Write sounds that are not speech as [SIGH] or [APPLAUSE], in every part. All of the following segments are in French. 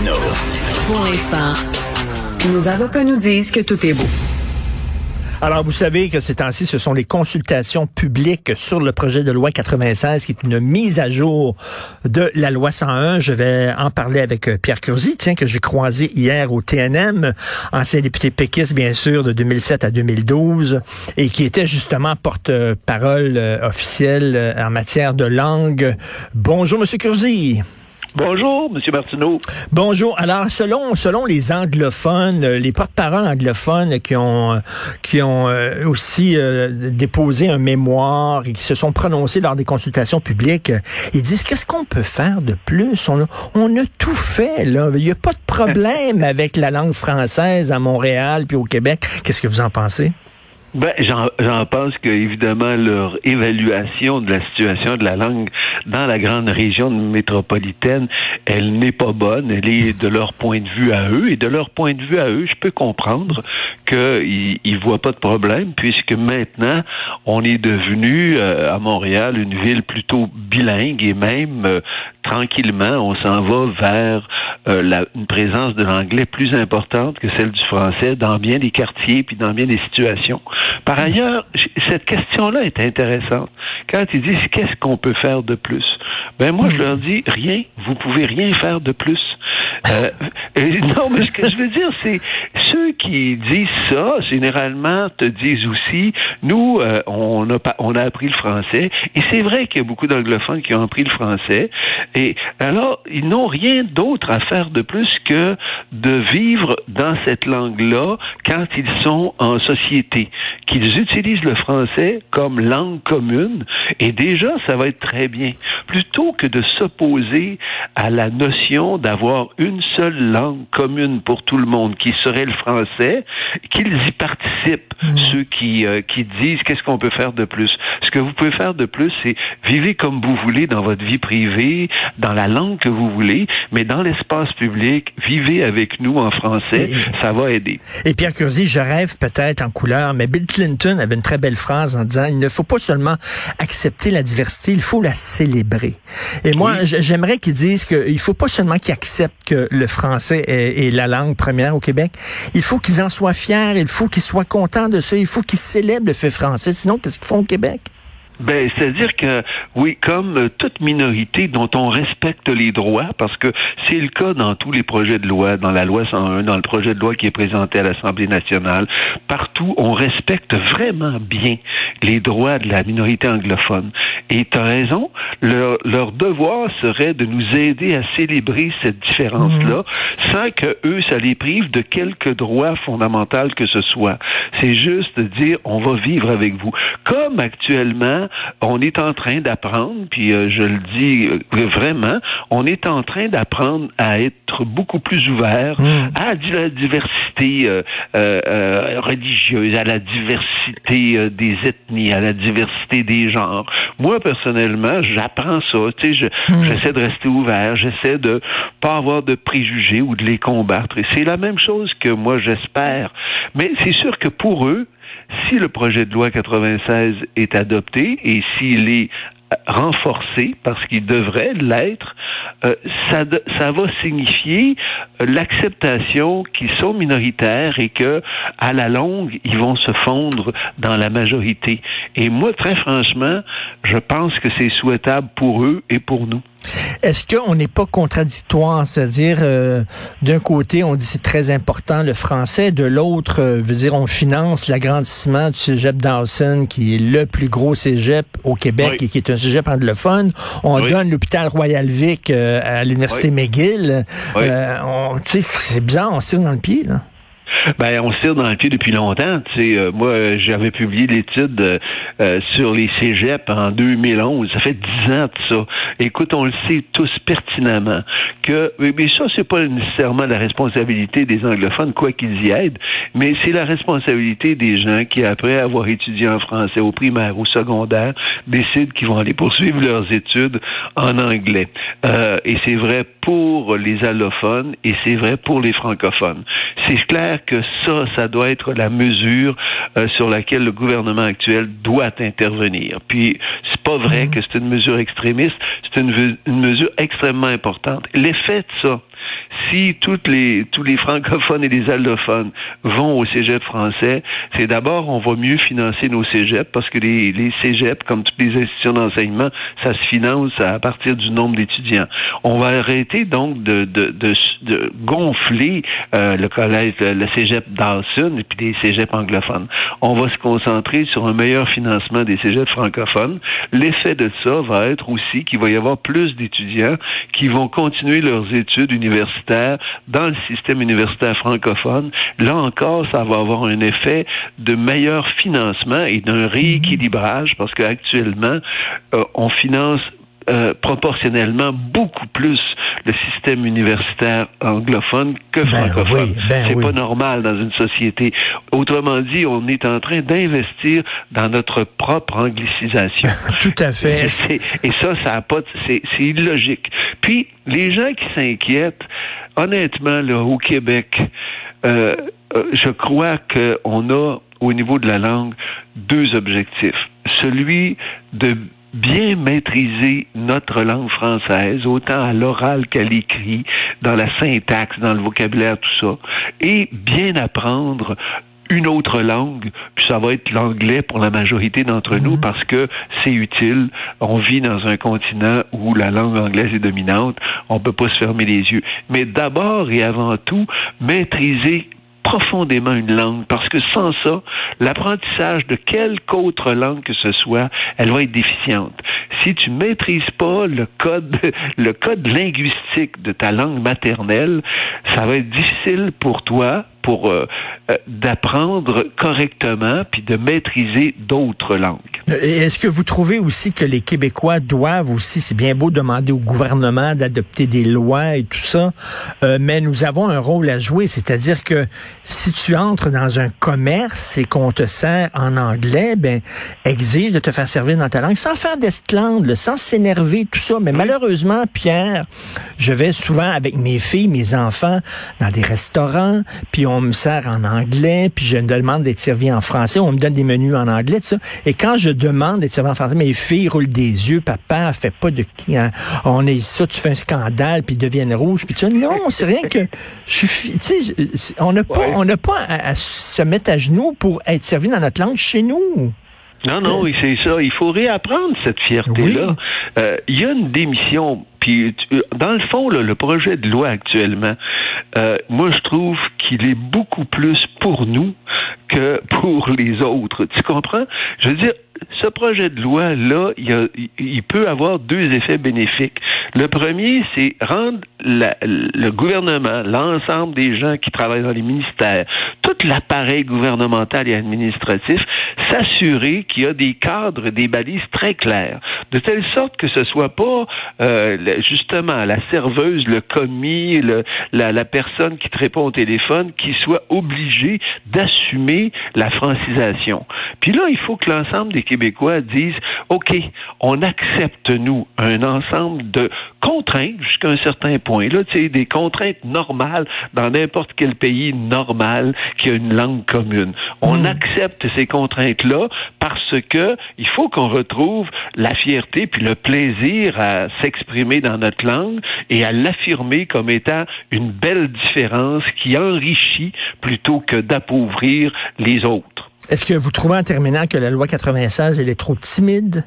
Martineau. Pour l'instant, nos avocats nous disent que tout est beau. Alors, vous savez que ces temps-ci, ce sont les consultations publiques sur le projet de loi 96, qui est une mise à jour de la loi 101. Je vais en parler avec euh, Pierre Curzi, tiens, que j'ai croisé hier au TNM, ancien député péquiste, bien sûr, de 2007 à 2012, et qui était justement porte-parole euh, officielle euh, en matière de langue. Bonjour, Monsieur Curzi. Bonjour, Monsieur Martineau. Bonjour. Alors, selon selon les anglophones, euh, les porte-paroles anglophones qui ont euh, qui ont euh, aussi déposé un mémoire et qui se sont prononcés lors des consultations publiques, ils disent qu'est-ce qu'on peut faire de plus? On a, on a tout fait là. Il n'y a pas de problème avec la langue française à Montréal puis au Québec. Qu'est-ce que vous en pensez? Ben, j'en pense que évidemment leur évaluation de la situation de la langue dans la grande région métropolitaine, elle n'est pas bonne. Elle est de leur point de vue à eux et de leur point de vue à eux, je peux comprendre qu'ils ils voient pas de problème puisque maintenant on est devenu euh, à Montréal une ville plutôt bilingue et même euh, tranquillement on s'en va vers euh, une présence de l'anglais plus importante que celle du français dans bien des quartiers puis dans bien des situations. Par ailleurs, cette question-là est intéressante. Quand ils disent qu'est-ce qu'on peut faire de plus, ben moi je leur dis rien. Vous pouvez rien faire de plus. Euh, [LAUGHS] non, mais ce que je veux dire, c'est ceux qui disent ça, généralement, te disent aussi, nous, euh, on, a on a appris le français, et c'est vrai qu'il y a beaucoup d'anglophones qui ont appris le français, et alors, ils n'ont rien d'autre à faire de plus que de vivre dans cette langue-là quand ils sont en société, qu'ils utilisent le français comme langue commune, et déjà, ça va être très bien. Plutôt que de s'opposer à la notion d'avoir une seule langue commune pour tout le monde, qui serait le français, qu'ils y participent, mmh. ceux qui, euh, qui disent qu'est-ce qu'on peut faire de plus? Ce que vous pouvez faire de plus, c'est vivre comme vous voulez dans votre vie privée, dans la langue que vous voulez, mais dans l'espace public, vivez avec nous en français, ça va aider. Et Pierre Curzi, je rêve peut-être en couleur, mais Bill Clinton avait une très belle phrase en disant, il ne faut pas seulement accepter la diversité, il faut la célébrer. Et moi, j'aimerais qu'ils disent qu'il faut pas seulement qu'ils acceptent que le français est, la langue première au Québec, il faut qu'ils en soient fiers, il faut qu'ils soient contents de ça, il faut qu'ils célèbrent le fait français, sinon qu'est-ce qu'ils font au Québec? Ben, c'est-à-dire que, oui, comme toute minorité dont on respecte les droits, parce que c'est le cas dans tous les projets de loi, dans la loi 101, dans le projet de loi qui est présenté à l'Assemblée nationale, partout, on respecte vraiment bien les droits de la minorité anglophone. Et tu as raison, leur, leur, devoir serait de nous aider à célébrer cette différence-là, mhm. sans que eux, ça les prive de quelque droit fondamental que ce soit. C'est juste de dire, on va vivre avec vous. Comme actuellement, on est en train d'apprendre, puis euh, je le dis euh, vraiment, on est en train d'apprendre à être beaucoup plus ouvert hmm. à la diversité euh, religieuse, à la diversité des ethnies, à la diversité des genres. Moi, personnellement, j'apprends ça. Tu sais, hmm. j'essaie de rester ouvert, j'essaie de pas avoir de préjugés ou de les combattre. Et c'est la même chose que moi, j'espère. Mais c'est sûr que pour eux, si le projet de loi 96 est adopté et s'il est renforcé parce qu'il devrait l'être, euh, ça, ça va signifier l'acceptation qu'ils sont minoritaires et que à la longue ils vont se fondre dans la majorité. Et moi, très franchement, je pense que c'est souhaitable pour eux et pour nous. Est-ce qu'on n'est pas contradictoire, c'est-à-dire euh, d'un côté on dit c'est très important le français, de l'autre, euh, veut dire on finance l'agrandissement du cégep Dawson qui est le plus gros cégep au Québec et qui est un cégep anglophone. On donne l'hôpital Royal Vic euh, à l'université McGill. c'est bizarre, on se tire dans le pied là. Ben, on se tire dans le pied depuis longtemps. Tu sais, euh, moi, j'avais publié l'étude euh, sur les cégeps en 2011. Ça fait dix ans de ça. Écoute, on le sait tous pertinemment que, mais ça, c'est pas nécessairement la responsabilité des anglophones, quoi qu'ils y aident, mais c'est la responsabilité des gens qui, après avoir étudié en français au primaire ou secondaire, décident qu'ils vont aller poursuivre leurs études en anglais. Euh, et c'est vrai pour les allophones et c'est vrai pour les francophones. C'est clair que ça, ça doit être la mesure euh, sur laquelle le gouvernement actuel doit intervenir. Puis c'est pas vrai mhm. que c'est une mesure extrémiste, c'est une, une mesure extrêmement importante. L'effet de ça, si toutes les, tous les francophones et les allophones vont au cégep français, c'est d'abord, on va mieux financer nos cégeps parce que les, les cégeps, comme toutes les institutions d'enseignement, ça se finance à partir du nombre d'étudiants. On va arrêter donc de, de, gonfler euh, le collège, le, cégep Dawson et puis des cégeps anglophones. On va se concentrer sur un meilleur financement des cégeps francophones. L'effet de ça va être aussi qu'il va y avoir plus d'étudiants qui vont continuer leurs études universitaires dans le système universitaire francophone. Là encore, ça va avoir un effet de meilleur financement et d'un rééquilibrage parce qu'actuellement, euh, on finance euh, proportionnellement beaucoup plus le système universitaire anglophone que ben francophone. Ben c'est pas normal dans une société. Autrement dit, on est en train d'investir dans notre propre anglicisation. [LAUGHS] Tout à fait. Et, ça, ça a pas, c'est illogique. Puis les gens qui s'inquiètent, honnêtement, là, au Québec, euh, euh je crois qu'on a au niveau de la langue deux objectifs. Celui de bien maîtriser notre langue française, autant à l'oral qu'à l'écrit, dans la syntaxe, dans le vocabulaire, tout ça, et bien apprendre une autre langue, puis ça va être l'anglais pour la majorité d'entre nous mhm. parce que c'est utile. On vit dans un continent où la langue anglaise est dominante, on peut pas se fermer les yeux. Mais d'abord et avant tout, maîtriser profondément une langue parce que sans ça, l'apprentissage de quelque autre langue que ce soit, elle va être déficiente. Si tu maîtrises pas le code, [LAUGHS] le code linguistique de ta langue maternelle, ça va être difficile pour toi pour euh, euh, d'apprendre correctement puis de maîtriser d'autres langues. Est-ce que vous trouvez aussi que les Québécois doivent aussi, c'est bien beau demander au gouvernement d'adopter des lois et tout ça, euh, mais nous avons un rôle à jouer, c'est-à-dire que si tu entres dans un commerce et qu'on te sert en anglais, ben exige de te faire servir dans ta langue sans faire d'esclandre, sans s'énerver, tout ça. Mais malheureusement, Pierre, je vais souvent avec mes filles, mes enfants dans des restaurants, puis on me sert en anglais, puis je me demande d'être servi en français, on me donne des menus en anglais, tout ça. Et quand je demande d'être servi en français, mes filles roulent des yeux, papa, fait pas de... Hein, on est ça, tu fais un scandale, puis ils deviennent rouges, puis tu non, c'est rien que... Je suis... Tu sais, on n'a pas, on n'a pas à, se mettre à genoux pour être servi dans notre langue chez nous. Non, non, oui, c'est ça. Il faut réapprendre cette fierté-là. Euh, il y a une démission. Puis, dans le fond, le projet de loi actuellement, euh, moi, je trouve qu'il est beaucoup plus pour nous que pour les autres. Tu comprends? Je veux dire, ce projet de loi-là, il, il, peut avoir deux effets bénéfiques. Le premier, c'est rendre le gouvernement, l'ensemble des gens qui travaillent dans les ministères, tout l'appareil gouvernemental et administratif, s'assurer qu'il y a des cadres, des balises très claires, de telle sorte que ce soit pas euh, justement la serveuse, le commis, la, la personne qui te répond au téléphone qui soit obligé d'assumer la francisation. Puis là, il faut que l'ensemble des Québécois disent, OK, on accepte, nous, un ensemble de contraintes jusqu'à un certain point. Là, tu sais, des contraintes normales dans n'importe quel pays normal qui a une langue commune. On hmm. accepte ces contraintes-là parce que il faut qu'on retrouve la fierté puis le plaisir à s'exprimer dans notre langue et à l'affirmer comme étant une belle différence qui enrichit plutôt que d'appauvrir les autres. Est-ce que vous trouvez en terminant que la loi 96 elle est trop timide?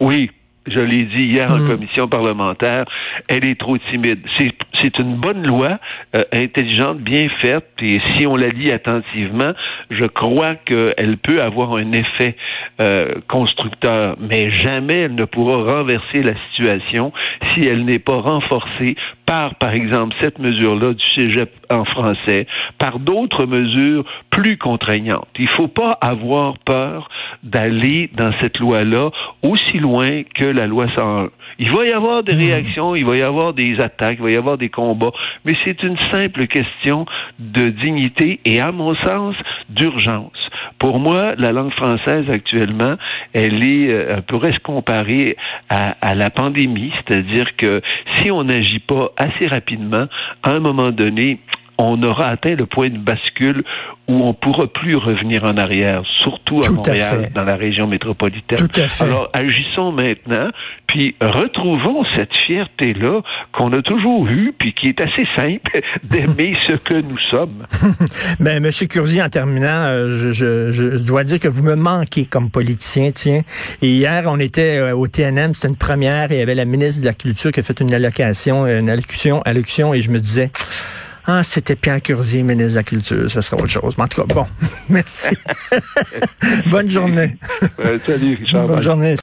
Oui, je l'ai dit hier en hmm. commission parlementaire, elle est trop timide. C'est une bonne loi, euh, intelligente, bien faite, et si on la lit attentivement, je crois qu'elle peut avoir un effet euh, constructeur, mais jamais elle ne pourra renverser la situation si elle n'est pas renforcée par, par exemple, cette mesure-là du cégep en français, par d'autres mesures plus contraignantes. Il ne faut pas avoir peur d'aller dans cette loi-là aussi loin que la loi 101. Il va y avoir des hmm. réactions, il va y avoir des attaques, il va y avoir des combats, mais c'est une simple question de dignité et, à mon sens, d'urgence. Pour moi, la langue française actuellement, elle est, euh, pourrait se comparer à, à la pandémie, c'est-à-dire que si on n'agit pas assez rapidement, à un moment donné, on aura atteint le point de bascule où on pourra plus revenir en arrière, surtout à Montréal, dans la région métropolitaine. Tout à fait. Alors, agissons maintenant, puis retrouvons cette fierté-là qu'on a toujours eue, puis qui est assez simple, [LAUGHS] d'aimer ce que nous sommes. Mais [LAUGHS] ben, Monsieur Curzi, en terminant, euh, je, je, dois dire que vous me manquez comme politicien, tiens. Et hier, on était euh, au TNM, c'était une première, et il y avait la ministre de la Culture qui a fait une allocation, une allocution, allocution, et je me disais... Ah, c'était Pierre Curzier, ministre de la Culture. Ça serait autre chose. Mais en tout cas, bon, [LAUGHS] merci. [LAUGHS] Bonne journée. salut, Richard. Bonne journée.